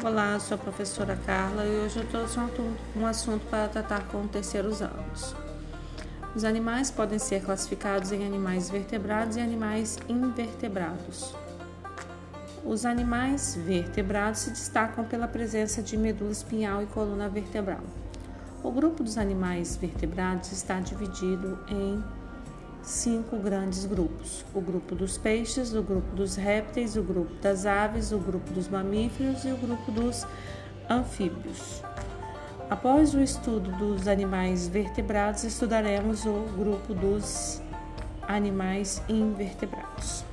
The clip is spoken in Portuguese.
Olá, sou a professora Carla e hoje eu trouxe um assunto para tratar com terceiros anos. Os animais podem ser classificados em animais vertebrados e animais invertebrados. Os animais vertebrados se destacam pela presença de medula espinhal e coluna vertebral. O grupo dos animais vertebrados está dividido em cinco grandes grupos: o grupo dos peixes, o grupo dos répteis, o grupo das aves, o grupo dos mamíferos e o grupo dos anfíbios. Após o estudo dos animais vertebrados, estudaremos o grupo dos animais invertebrados.